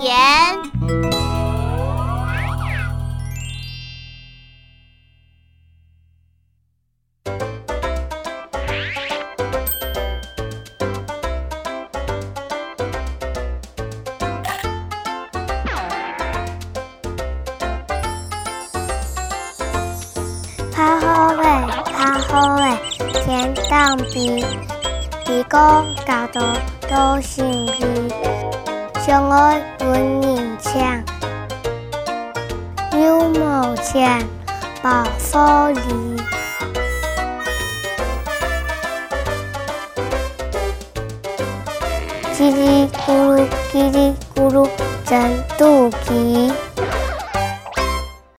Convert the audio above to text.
言。拍好嘞，拍好嘞，天当比，比高高度都成比，相爱本人强，有毛钱把福利，叽里咕噜，叽里咕噜，真肚皮。